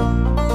Thank you.